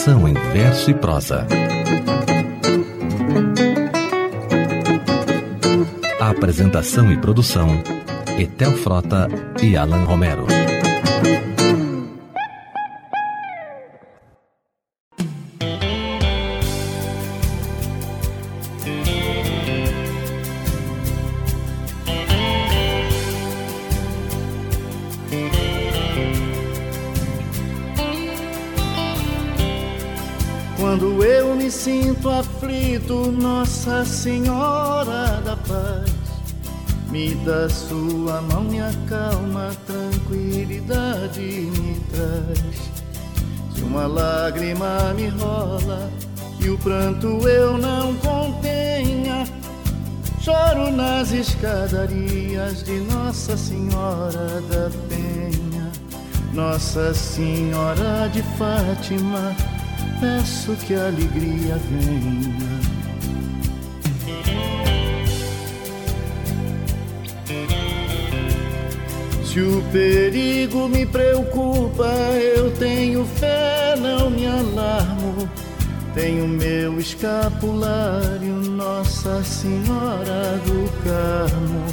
Educação em verso e prosa. Apresentação e produção: Etel Frota e Alan Romero. Nossa Senhora da Paz, me dá sua mão, me acalma, tranquilidade me traz. Se uma lágrima me rola e o pranto eu não contenha, choro nas escadarias de Nossa Senhora da Penha, Nossa Senhora de Fátima peço que a alegria venha. Se o perigo me preocupa, eu tenho fé, não me alarmo. Tenho meu escapulário, Nossa Senhora do Carmo.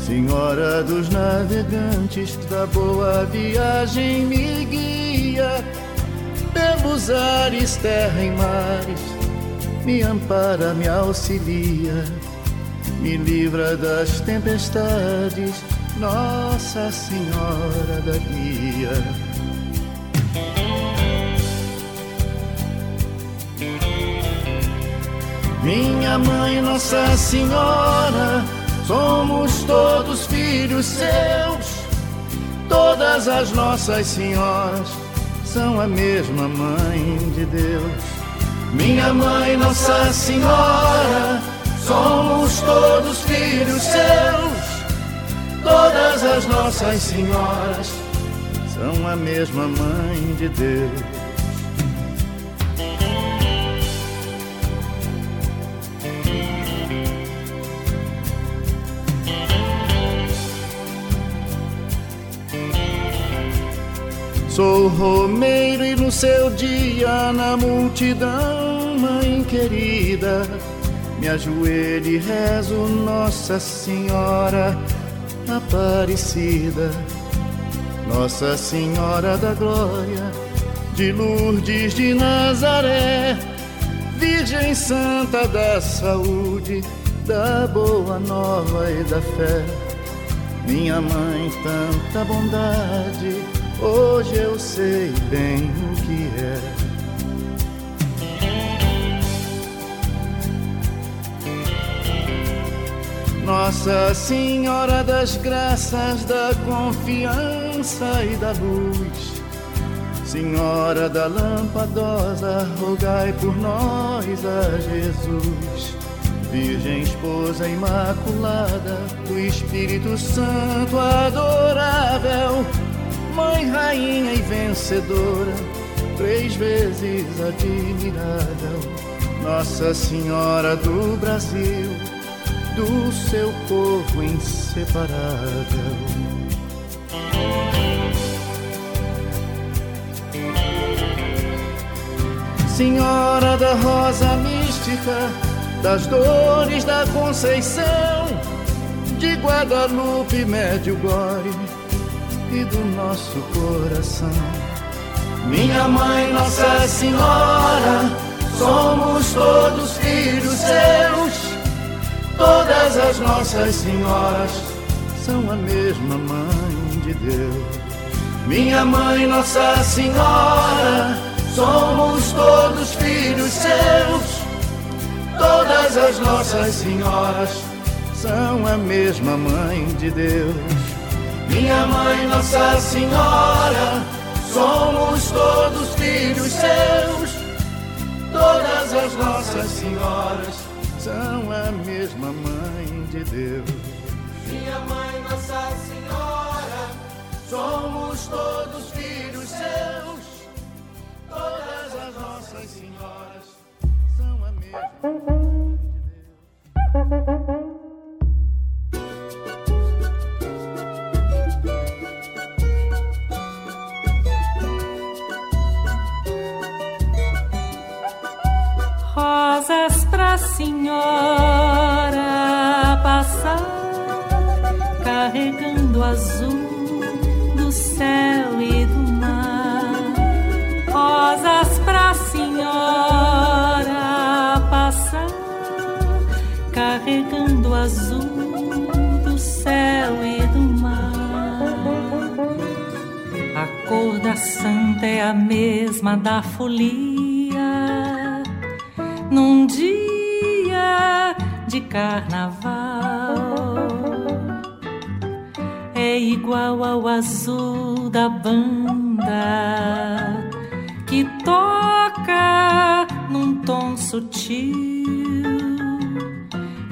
Senhora dos navegantes, da boa viagem me guia pelos ares, terra e mares, me ampara, me auxilia, me livra das tempestades, Nossa Senhora da Guia. Minha mãe, Nossa Senhora, somos todos filhos seus, todas as nossas senhoras são a mesma mãe de Deus. Minha mãe, Nossa Senhora, somos todos filhos seus. Todas as nossas senhoras são a mesma mãe de Deus. Sou romeiro e no seu dia na multidão, mãe querida, me ajoelho e rezo Nossa Senhora Aparecida, Nossa Senhora da Glória, de Lourdes de Nazaré, Virgem Santa da Saúde, da Boa Nova e da Fé. Minha mãe, tanta bondade Hoje eu sei bem o que é. Nossa Senhora das Graças, da confiança e da luz, Senhora da Lampadosa, rogai por nós a Jesus. Virgem Esposa Imaculada, do Espírito Santo adorável, Mãe, rainha e vencedora, três vezes admirável, Nossa Senhora do Brasil, do seu povo inseparável. Senhora da rosa mística, das dores da Conceição, de Guadalupe, Medjugorje e do nosso coração. Minha mãe, Nossa Senhora, somos todos filhos seus. Todas as nossas senhoras são a mesma mãe de Deus. Minha mãe, Nossa Senhora, somos todos filhos seus. Todas as nossas senhoras são a mesma mãe de Deus. Minha mãe, Nossa Senhora, somos todos filhos seus. Todas as nossas senhoras são a mesma mãe de Deus. Minha mãe, Nossa Senhora, somos todos filhos seus. Todas as nossas senhoras são a mesma mãe de Deus. Senhora passar carregando azul do céu e do mar. Rosas pra senhora passar carregando azul do céu e do mar. A cor da santa é a mesma da folia num dia de carnaval. É igual ao azul da banda que toca num tom sutil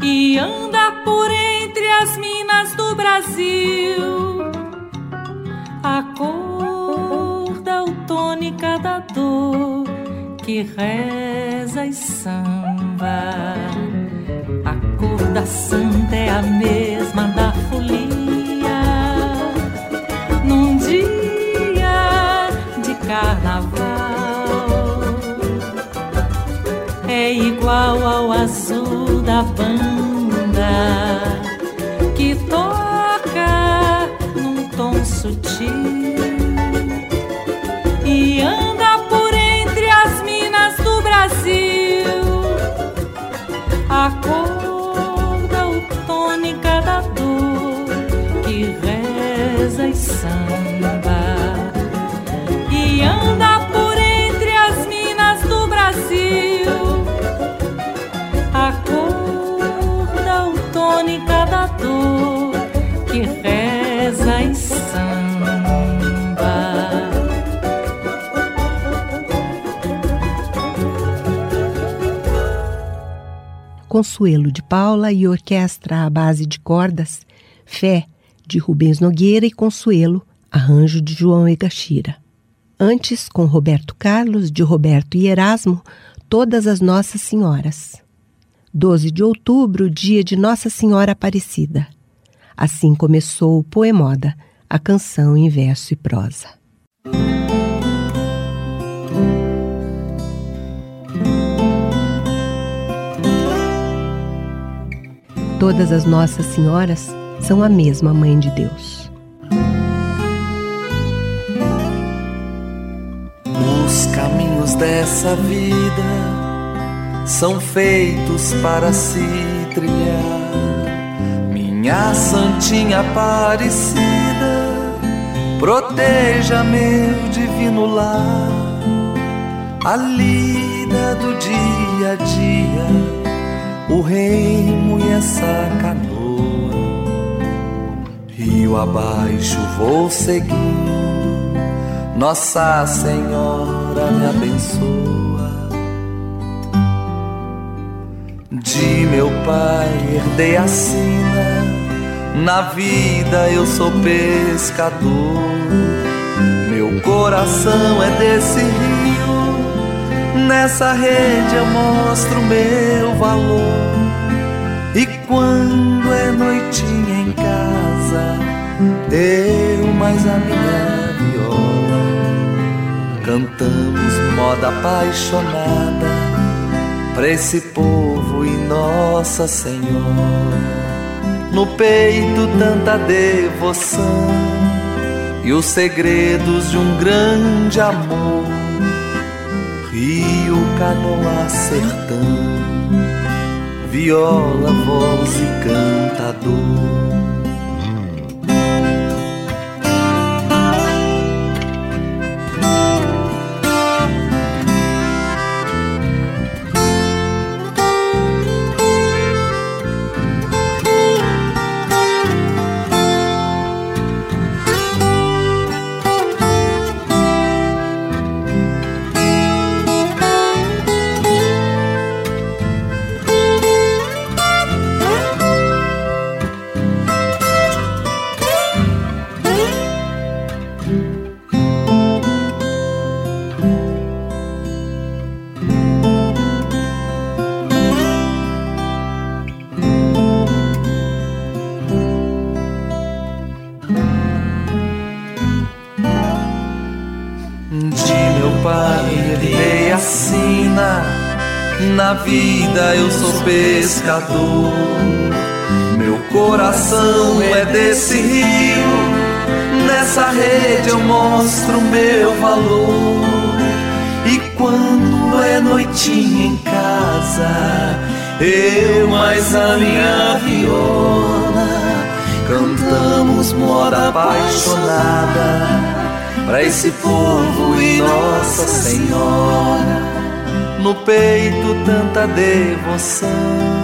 e anda por entre as minas do Brasil. A cor da autônica da dor que reza e samba. Da santa é a mesma da folia. Num dia de carnaval, é igual ao azul da banda Consuelo de Paula e orquestra à base de cordas, Fé de Rubens Nogueira e Consuelo, arranjo de João Egashira. Antes, com Roberto Carlos, de Roberto e Erasmo, Todas as Nossas Senhoras. 12 de outubro, dia de Nossa Senhora Aparecida. Assim começou o Poemoda, a canção em verso e prosa. Todas as Nossas Senhoras são a mesma Mãe de Deus. Os caminhos dessa vida são feitos para se trilhar. Minha Santinha Aparecida, proteja meu divino lar, a lida do dia a dia o remo e essa canoa. Rio abaixo vou seguindo, Nossa Senhora me abençoa. De meu pai herdei a sina, na vida eu sou pescador. Meu coração é desse rio Nessa rede eu mostro meu valor. E quando é noitinha em casa, eu mais a minha viola cantamos moda apaixonada pra esse povo e Nossa Senhora. No peito tanta devoção e os segredos de um grande amor canoa, sertão, viola, voz e cantador. Pescador. Meu coração é desse rio, nessa rede eu mostro meu valor. E quando é noitinha em casa, eu mais a minha viola cantamos moda apaixonada para esse povo e Nossa Senhora. No peito tanta devoção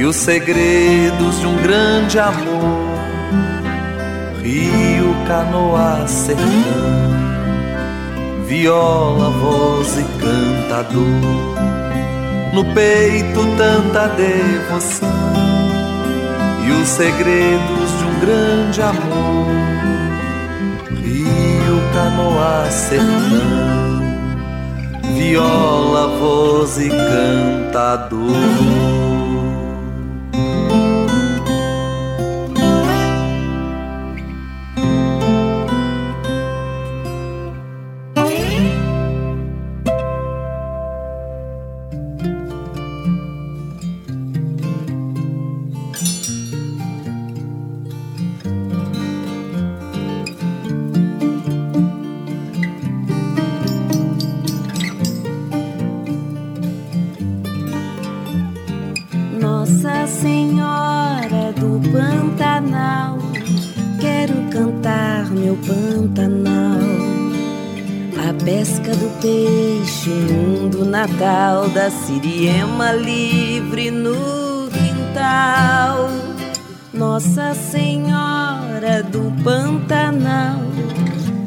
e os segredos de um grande amor. Rio, canoa, sertão, viola, voz e cantador. No peito tanta devoção e os segredos de um grande amor canoa, sertão, viola, voz e cantador. Siriema livre no quintal. Nossa Senhora do Pantanal,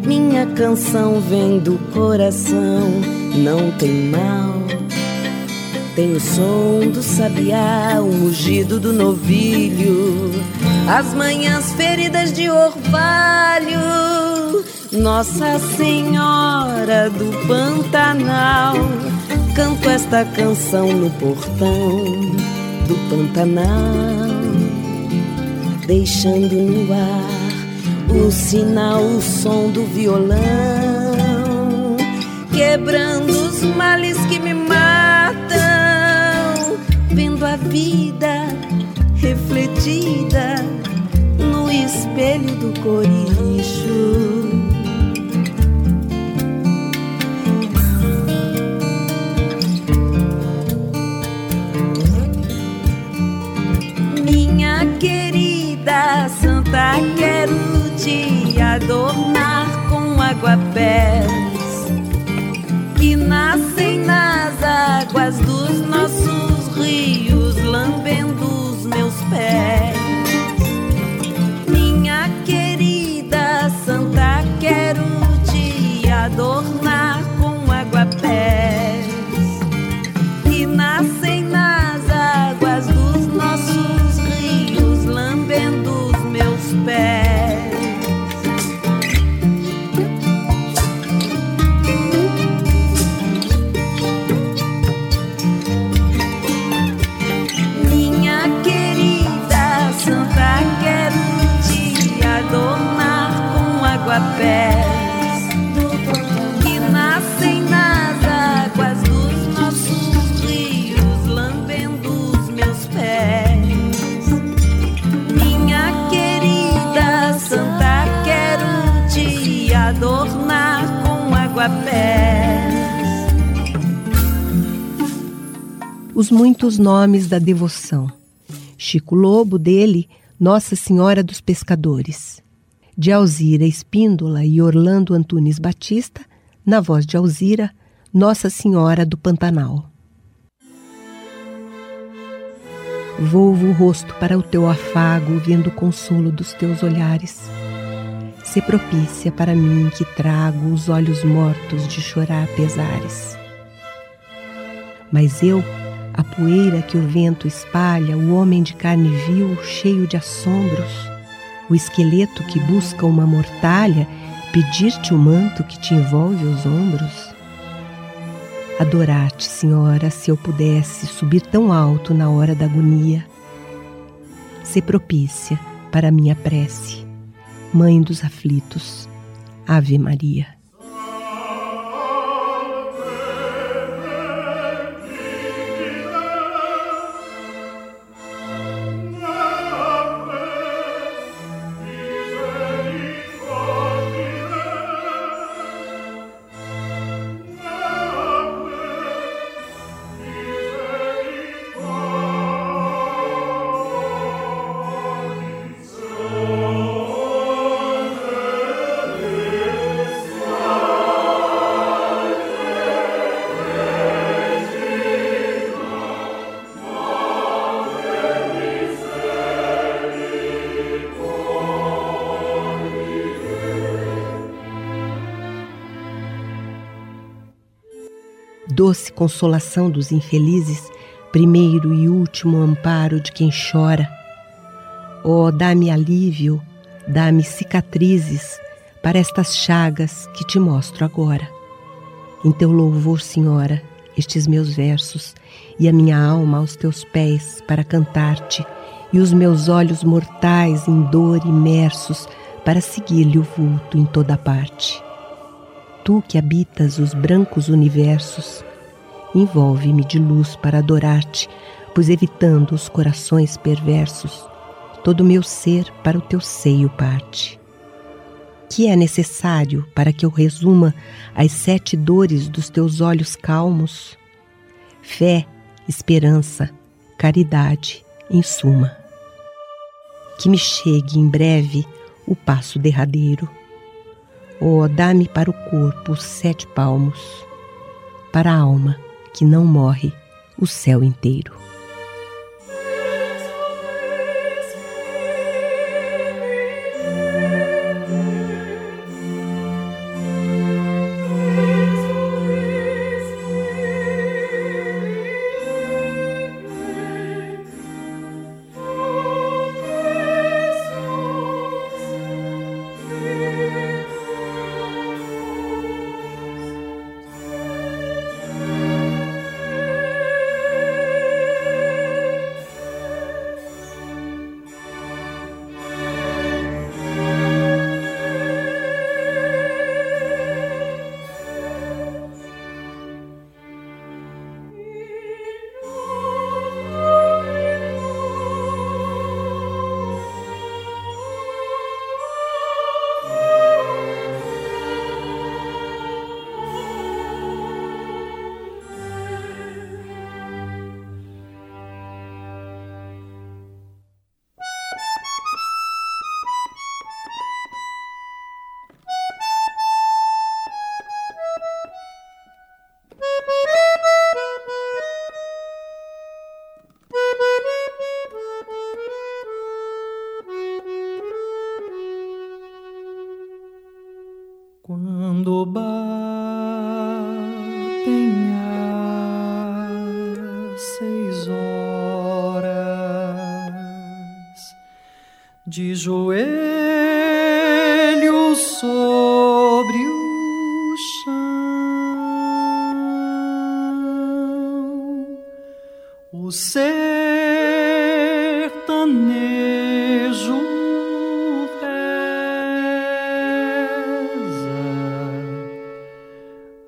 minha canção vem do coração, não tem mal. Tem o som do sabiá, o mugido do novilho, as manhãs feridas de orvalho. Nossa Senhora do Pantanal Canto esta canção no portão do Pantanal, deixando no ar o sinal, o som do violão, quebrando os males que me matam, vendo a vida refletida no espelho do coricho Santa, quero te adornar com aguapés que nascem nas águas dos nossos rios, lambendo os meus pés. Minha querida Santa, quero te adornar Os muitos nomes da devoção. Chico Lobo, dele, Nossa Senhora dos Pescadores. De Alzira Espíndola e Orlando Antunes Batista, na voz de Alzira, Nossa Senhora do Pantanal. Volvo o rosto para o teu afago, vendo o consolo dos teus olhares. Se propícia para mim que trago os olhos mortos de chorar pesares. Mas eu, a poeira que o vento espalha, o homem de carne vil, cheio de assombros, o esqueleto que busca uma mortalha, pedir-te o manto que te envolve os ombros? Adorar-te, Senhora, se eu pudesse subir tão alto na hora da agonia. Se propícia para minha prece, Mãe dos aflitos, Ave Maria. Doce consolação dos infelizes, primeiro e último amparo de quem chora. Oh, dá-me alívio, dá-me cicatrizes para estas chagas que te mostro agora. Em teu louvor, Senhora, estes meus versos e a minha alma aos teus pés para cantar-te, e os meus olhos mortais em dor imersos para seguir-lhe o vulto em toda parte. Tu que habitas os brancos universos, envolve-me de luz para adorar-te, pois evitando os corações perversos, todo o meu ser para o teu seio parte. Que é necessário para que eu resuma as sete dores dos teus olhos calmos? Fé, esperança, caridade, em suma. Que me chegue em breve o passo derradeiro. Oh, dá-me para o corpo os sete palmos, para a alma que não morre o céu inteiro.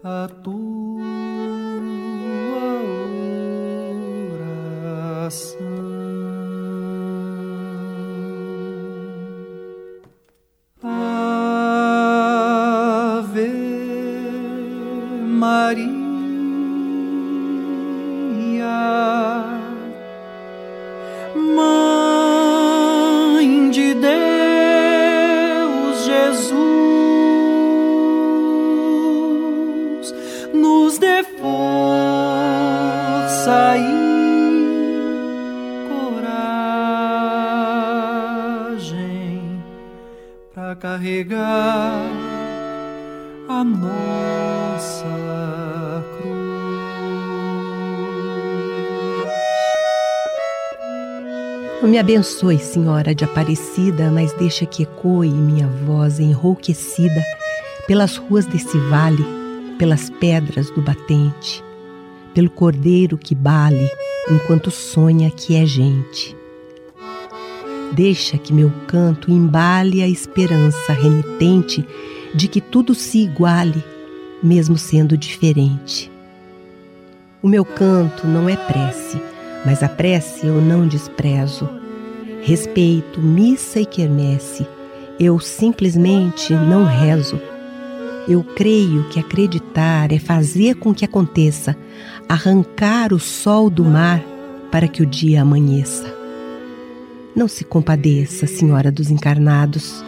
A tua me abençoe, Senhora de Aparecida, mas deixa que ecoe minha voz enrouquecida pelas ruas desse vale, pelas pedras do batente, pelo cordeiro que bale enquanto sonha que é gente. Deixa que meu canto embale a esperança renitente de que tudo se iguale, mesmo sendo diferente. O meu canto não é prece, mas a prece eu não desprezo. Respeito missa e quermesse, eu simplesmente não rezo. Eu creio que acreditar é fazer com que aconteça, arrancar o sol do mar para que o dia amanheça. Não se compadeça, Senhora dos Encarnados.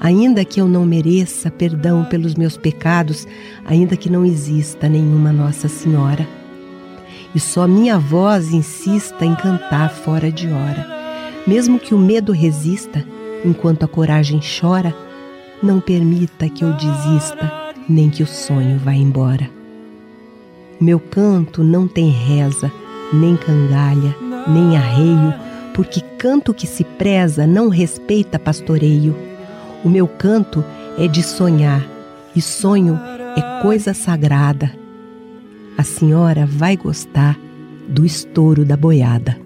Ainda que eu não mereça perdão pelos meus pecados, ainda que não exista nenhuma Nossa Senhora. E só minha voz insista em cantar fora de hora. Mesmo que o medo resista, enquanto a coragem chora, não permita que eu desista, nem que o sonho vá embora. Meu canto não tem reza, nem cangalha, nem arreio, porque canto que se preza não respeita pastoreio. O meu canto é de sonhar, e sonho é coisa sagrada. A senhora vai gostar do estouro da boiada.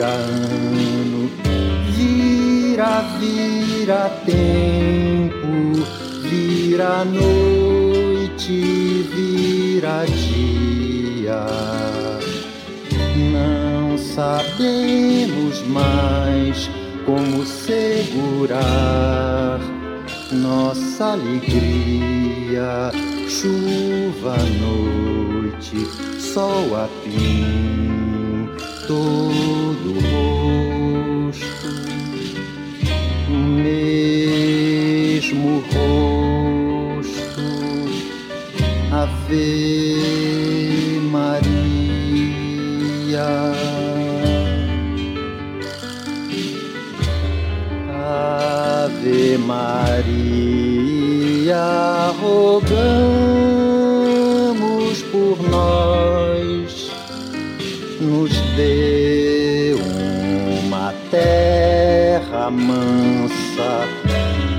vira ano, vira, vira tempo, vira noite, vira dia. Não sabemos mais como segurar nossa alegria, chuva noite, sol a pinto. Ave Maria. Ave Maria, rogamos por nós, nos dê uma terra mansa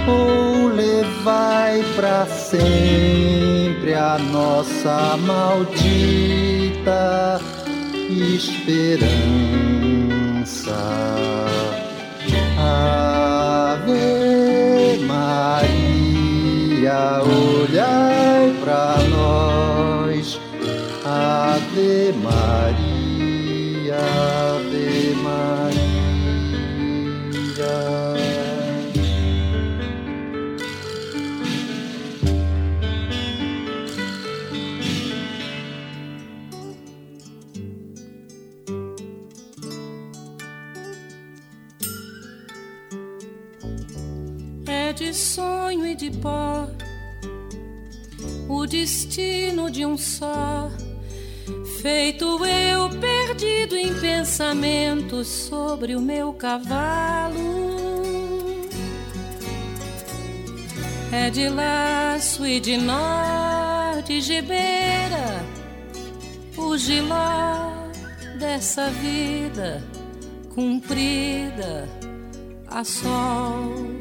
ou levai para sempre a nossa maldita esperança. Ave Maria, olhai para nós, Ave Maria. De um só. Feito eu perdido em pensamentos sobre o meu cavalo. É de laço e de nó de gibeira, o giló dessa vida cumprida a sol.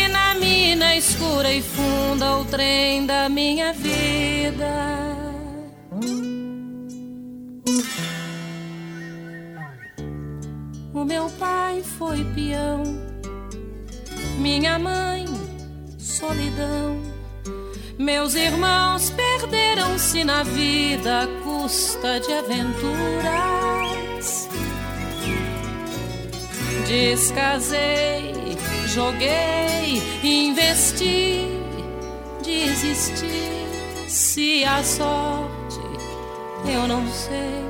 a mina escura e funda o trem da minha vida. O meu pai foi peão, minha mãe, solidão. Meus irmãos perderam-se na vida à custa de aventuras. Descasei, joguei, investi, desisti. Se a sorte eu não sei,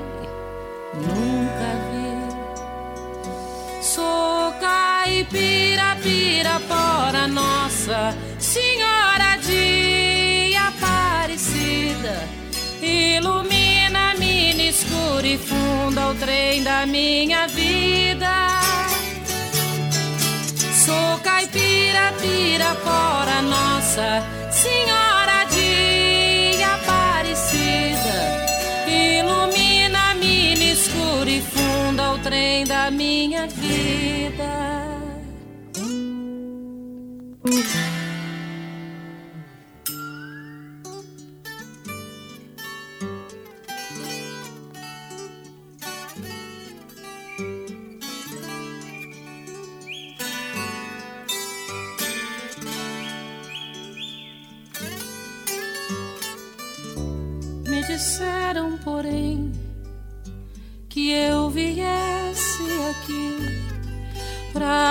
nunca vi. Sou caipira, pirapora, nossa senhora de Aparecida. Ilumina-me no escuro e funda o trem da minha vida. Sou caipira, pirapora, nossa senhora de Aparecida. Ilumina-me no escuro e funda o trem da minha vida.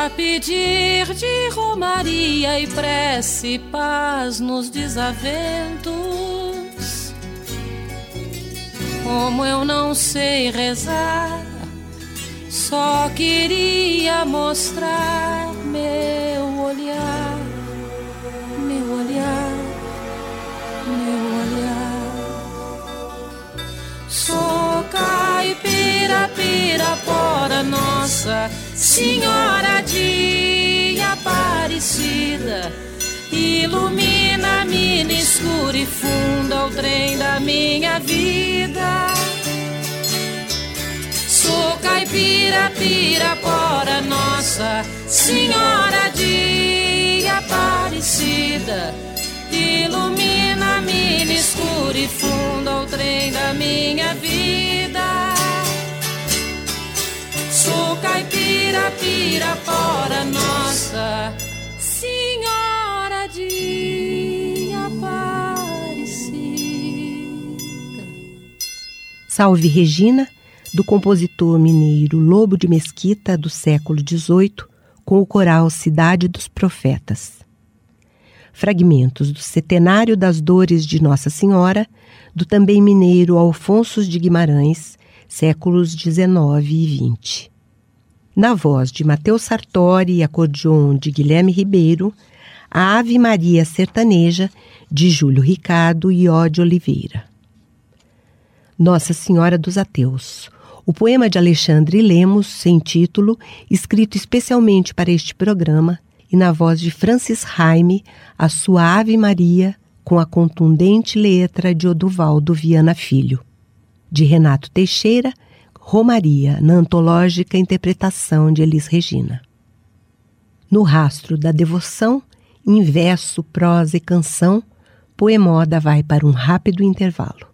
Pra pedir de romaria e prece paz nos desaventos. Como eu não sei rezar, só queria mostrar meu olhar, meu olhar, meu olhar. Sou caipira, pirapora, nossa senhora de Aparecida. Ilumina-me no escuro e funda o trem da minha vida. Sou caipira, pirapora, nossa senhora de Aparecida. Ilumina-me no escuro e funda o trem da minha vida. Sou caipira, pirapora, nossa senhora de Aparecida. Salve Regina, do compositor mineiro Lobo de Mesquita do século XVIII, com o coral Cidade dos Profetas. Fragmentos do Setenário das Dores de Nossa Senhora, do também mineiro Alfonso de Guimarães, séculos XIX e XX. Na voz de Mateus Sartori e acordeon de Guilherme Ribeiro, a Ave Maria Sertaneja, de Júlio Ricardo e Ode Oliveira. Nossa Senhora dos Ateus, o poema de Alexandre Lemos, sem título, escrito especialmente para este programa, e na voz de Francis Raime, a sua Ave Maria, com a contundente letra de Oduvaldo Viana Filho. De Renato Teixeira, Romaria, na antológica interpretação de Elis Regina. No rastro da devoção, em verso, prosa e canção, Poemoda vai para um rápido intervalo.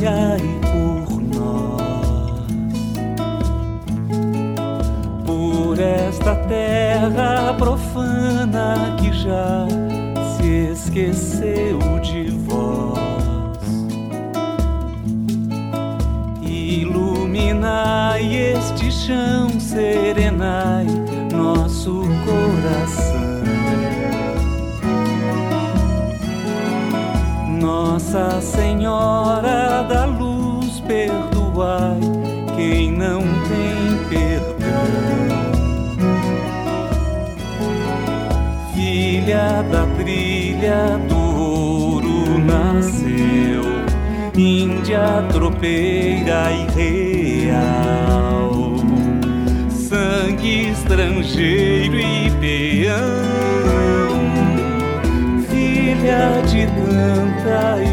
yeah filha do ouro nasceu, Índia tropeira e real, sangue estrangeiro e peão, filha de tanta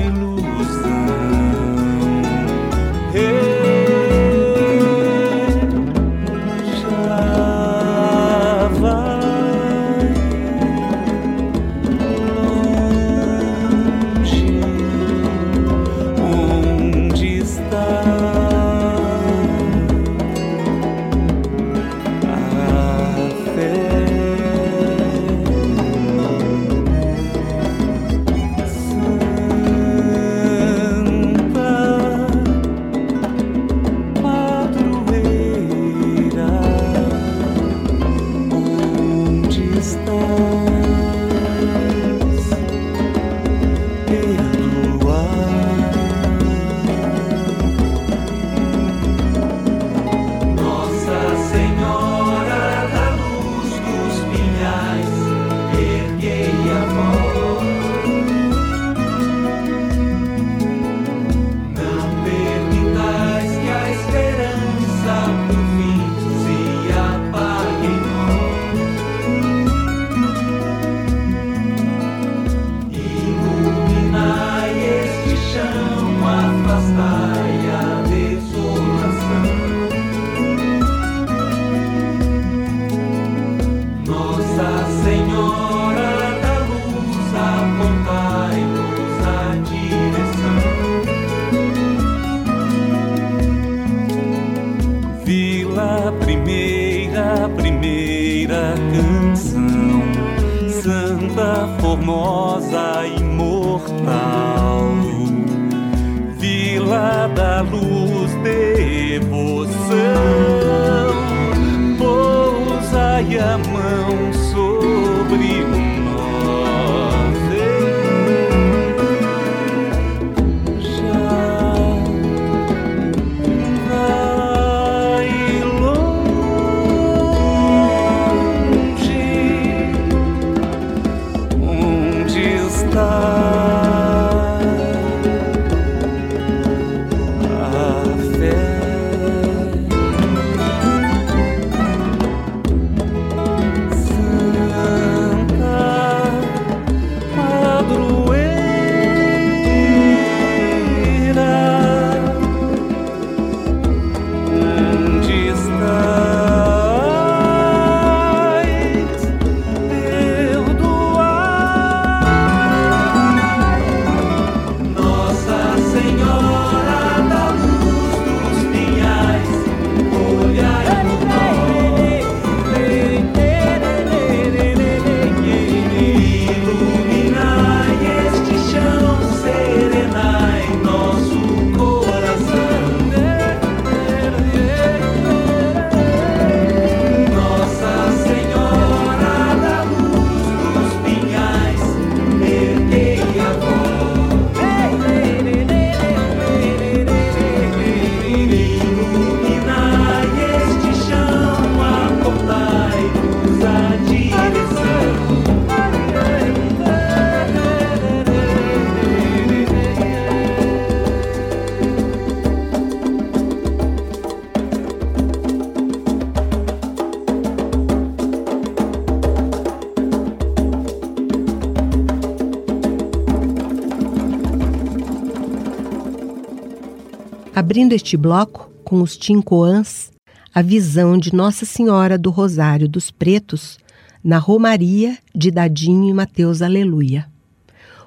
Abrindo este bloco com os Tincoãs, a visão de Nossa Senhora do Rosário dos Pretos na Romaria de Dadinho e Mateus Aleluia.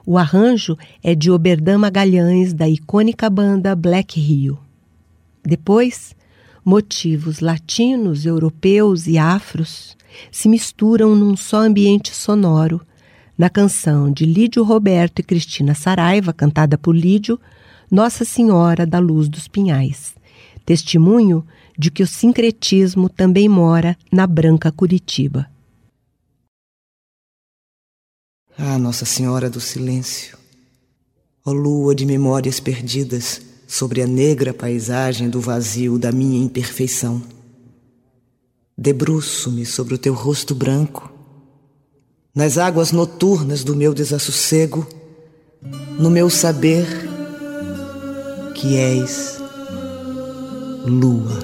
O arranjo é de Oberdan Magalhães, da icônica banda Black Rio. Depois, motivos latinos, europeus e afros se misturam num só ambiente sonoro, na canção de Lídio Roberto e Cristina Saraiva, cantada por Lídio, Nossa Senhora da Luz dos Pinhais, testemunho de que o sincretismo também mora na branca Curitiba. Ah, Nossa Senhora do Silêncio, ó lua de memórias perdidas sobre a negra paisagem do vazio da minha imperfeição. Debruço-me sobre o teu rosto branco, nas águas noturnas do meu desassossego, no meu saber que és lua.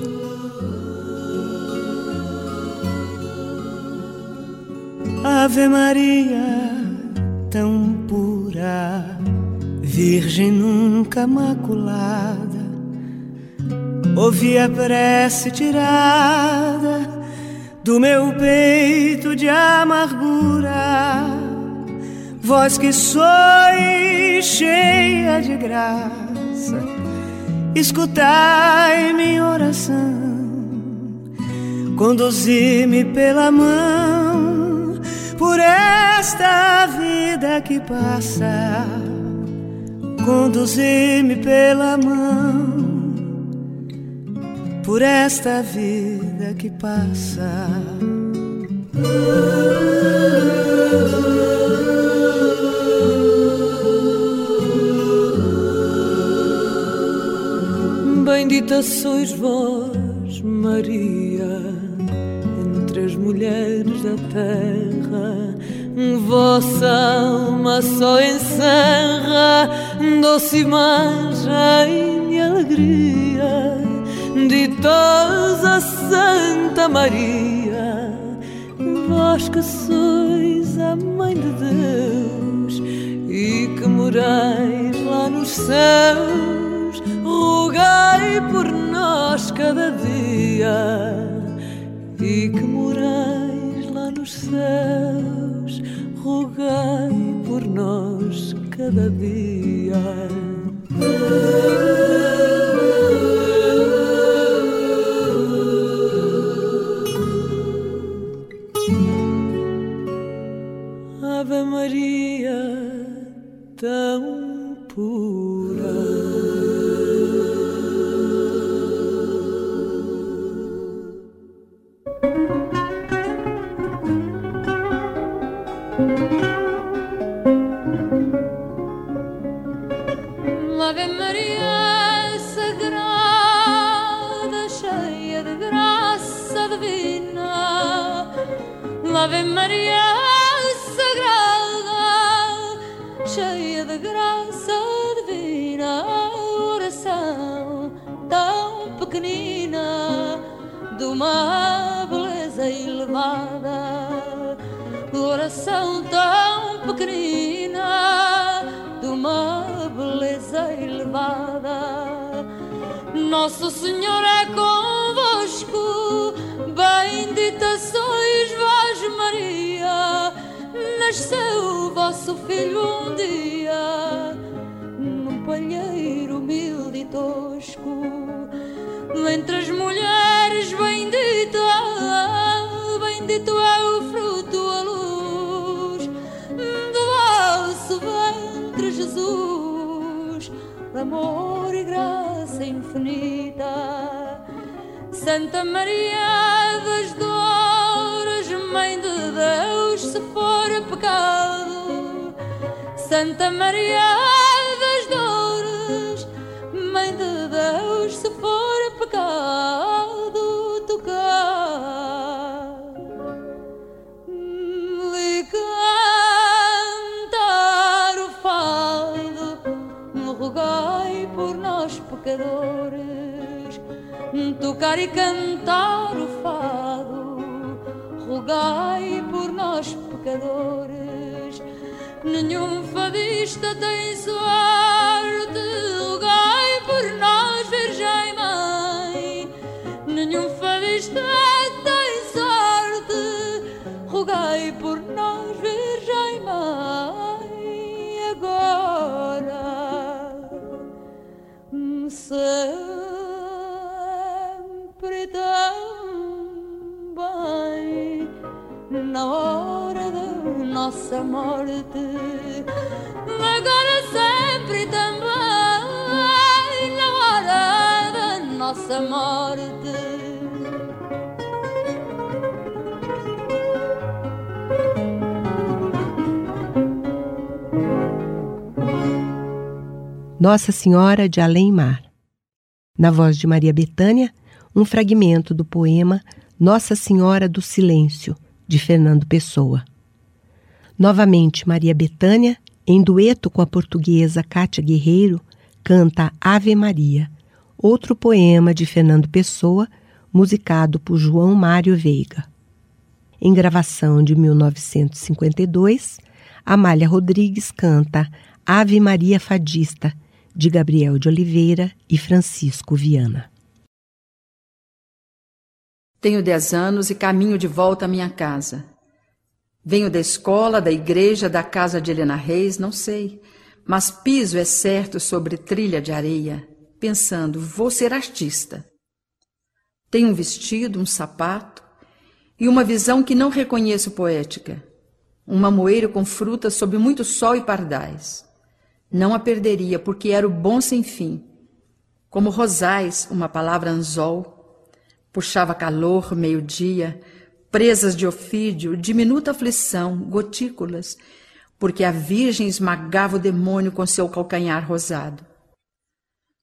Ave Maria tão pura, Virgem nunca maculada, ouvi a prece tirada do meu peito de amargura, vós que sois cheia de graça, escutai minha oração, conduzi-me pela mão por esta vida que passa, conduzir-me pela mão, por esta vida que passa. Bendita sois vós, Maria, entre as mulheres da terra. Vossa alma só encerra doce imagem de alegria. Ditosa Santa Maria, vós que sois a Mãe de Deus e que morais lá nos céus, rogai por nós cada dia e que morais lá nos céus, rogai por nós cada dia. Uma beleza elevada. Oração tão pequenina, de uma beleza elevada. Nosso Senhor é convosco, bendita sois vós, Maria. Nasceu vosso filho um dia, num palheiro humilde e tosco. Entre as mulheres, bendito é o fruto, a luz do vosso ventre, Jesus, de amor e graça infinita. Santa Maria das Dores, Mãe de Deus, se for pecado. Santa Maria tocar e cantar o fado. Rogai por nós, pecadores. Nenhum fadista tem sorte. Rogai por nós, Virgem Mãe. Nenhum fadista tem sorte. Rogai por nós, Virgem Mãe. Agora. Hum, Seu sempre também na hora da nossa morte, agora sempre também na hora da nossa morte. Nossa Senhora de Além Mar. Na voz de Maria Betânia, um fragmento do poema Nossa Senhora do Silêncio, de Fernando Pessoa. Novamente, Maria Betânia, em dueto com a portuguesa Cátia Guerreiro, canta Ave Maria, outro poema de Fernando Pessoa, musicado por João Mário Veiga. Em gravação de 1952, Amália Rodrigues canta Ave Maria Fadista, de Gabriel de Oliveira e Francisco Viana. Tenho dez anos e caminho de volta à minha casa. Venho da escola, da igreja, da casa de Helena Reis, não sei, mas piso é certo sobre trilha de areia, pensando, vou ser artista. Tenho um vestido, um sapato e uma visão que não reconheço poética. Um mamoeiro com frutas sob muito sol e pardais. Não a perderia, porque era o bom sem fim. Como rosais, uma palavra anzol, puxava calor, meio-dia, presas de ofídio, diminuta aflição, gotículas, porque a Virgem esmagava o demônio com seu calcanhar rosado.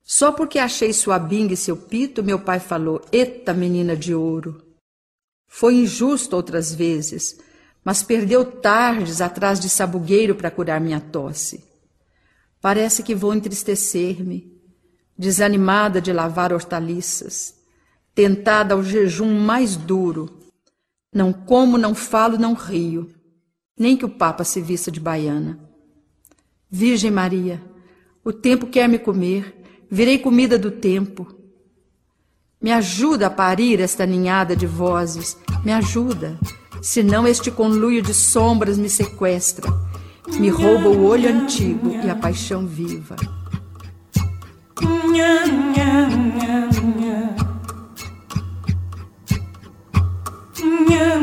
Só porque achei sua binga e seu pito, meu pai falou: Eita, menina de ouro! Foi injusto outras vezes, mas perdeu tardes atrás de sabugueiro para curar minha tosse. Parece que vou entristecer-me, desanimada de lavar hortaliças, tentada ao jejum mais duro. Não como, não falo, não rio, nem que o Papa se vista de baiana. Virgem Maria, o tempo quer me comer, virei comida do tempo. Me ajuda a parir esta ninhada de vozes, me ajuda, senão este conluio de sombras me sequestra me rouba o olho antigo e a paixão viva. you.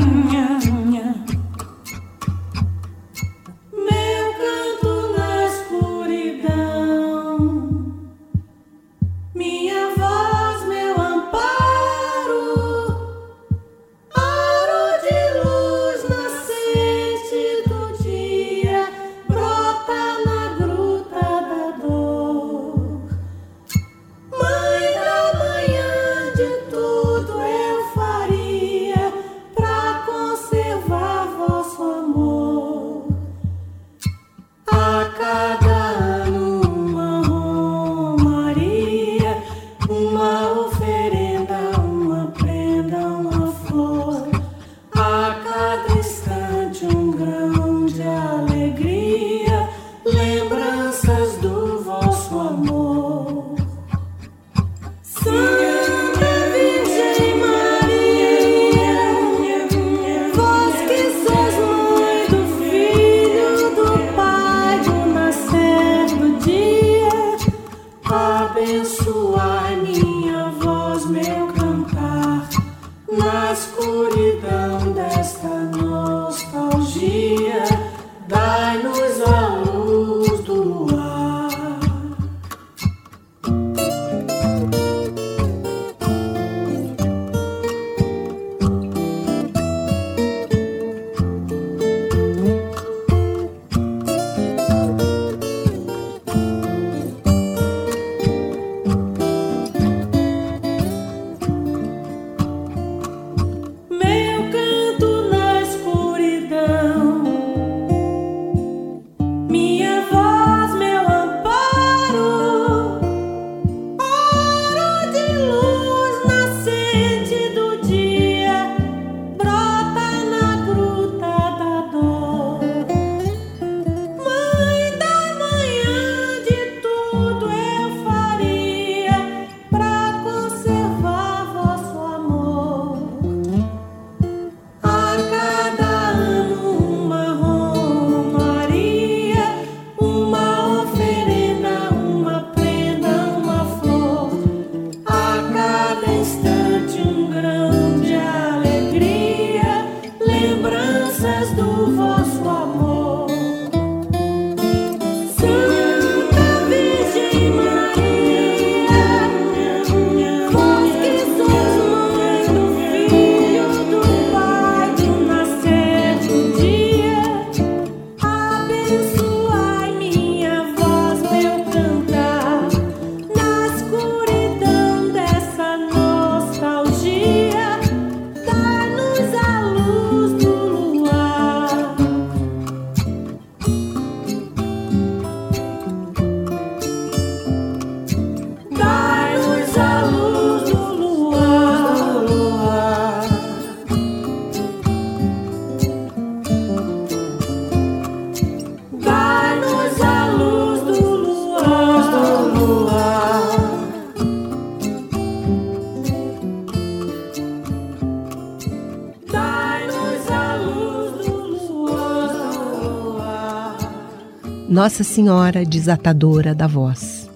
Nossa Senhora Desatadora da Voz.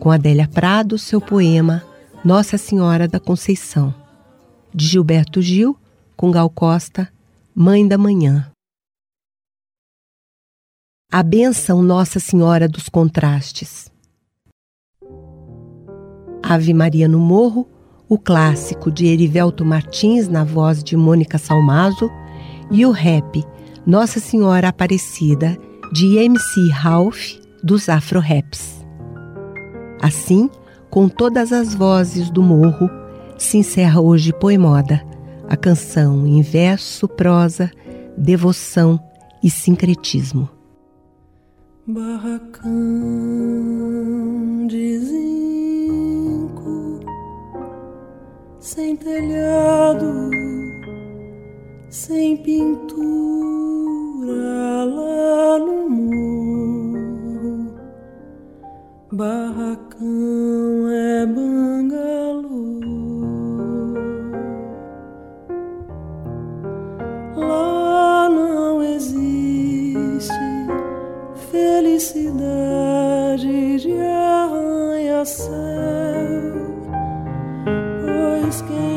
Com Adélia Prado, seu poema Nossa Senhora da Conceição. De Gilberto Gil, com Gal Costa, Mãe da Manhã. A benção Nossa Senhora dos Contrastes. Ave Maria no Morro, o clássico de Erivelto Martins na voz de Mônica Salmazo e o rap Nossa Senhora Aparecida de MC Ralph dos Afro Raps. Assim, com todas as vozes do morro, se encerra hoje Poemoda, a canção em verso, prosa, devoção e sincretismo. Barracão de zinco, sem telhado, sem pintura lá no Barracão é bangalô. Lá não existe felicidade de arranha-céu, pois quem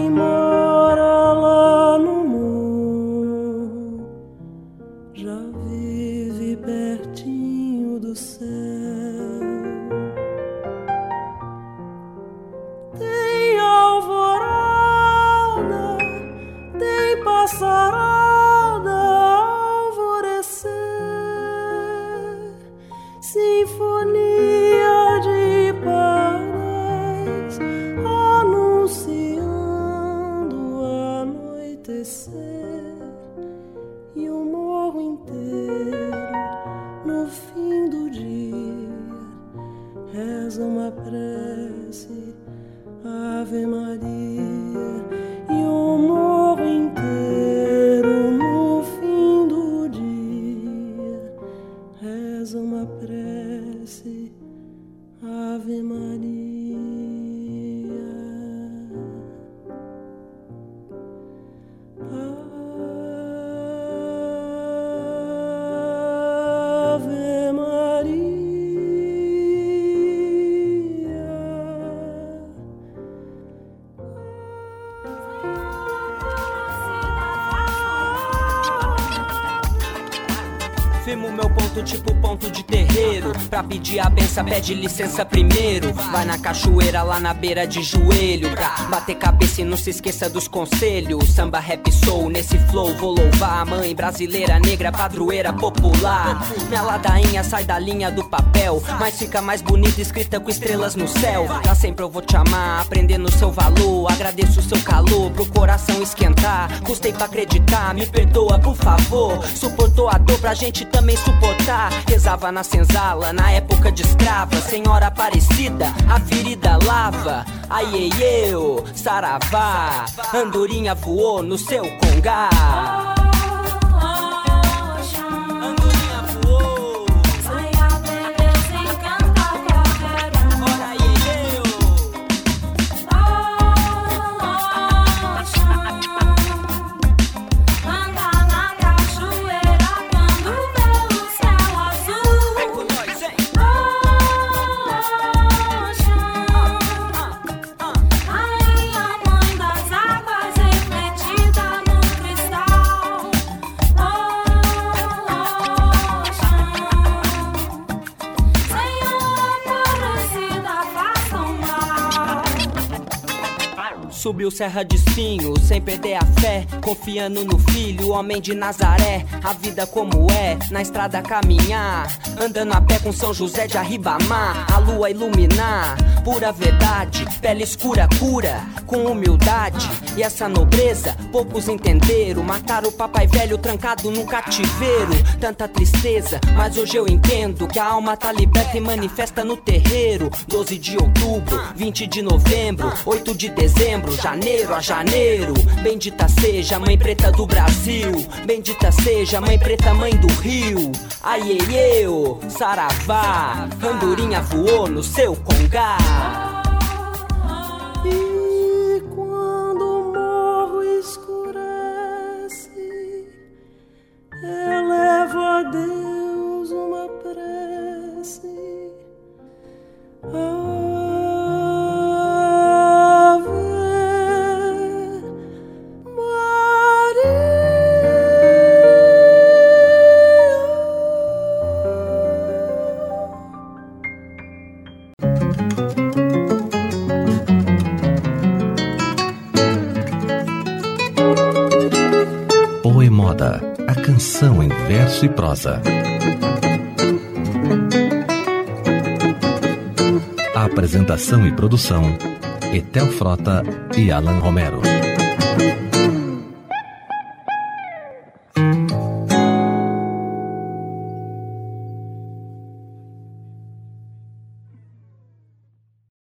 pedir a benção, pede licença primeiro. Vai na cachoeira lá na beira de joelho. Pra bater cabeça e não se esqueça dos conselhos. Samba rap soul, nesse flow vou louvar a mãe brasileira, negra, padroeira popular. Minha ladainha sai da linha do papel, mas fica mais bonita escrita com estrelas no céu. Pra sempre eu vou te amar, aprendendo seu valor. Agradeço o seu calor pro coração esquentar. Custei pra acreditar, me perdoa por favor. Suportou a dor pra gente também suportar. Rezava na senzala, na época de escrava, senhora Aparecida, a ferida lava. Ai, eu, saravá, andorinha voou no seu congá. Subiu Serra de Espinho, sem perder a fé. Confiando no filho, homem de Nazaré. A vida como é, na estrada caminhar. Andando a pé com São José de Arribamar. A lua iluminar, pura verdade. Pele escura cura, com humildade. E essa nobreza, poucos entenderam. Mataram o papai velho trancado num cativeiro. Tanta tristeza, mas hoje eu entendo que a alma tá liberta e manifesta no terreiro. 12 de outubro, 20 de novembro, 8 de dezembro, janeiro a janeiro. Bendita seja mãe preta do Brasil. Bendita seja mãe preta, mãe do Rio. Ai, eu, saravá, andorinha voou no seu congá. Verso e prosa. A apresentação e produção, Etel Frota e Alan Romero.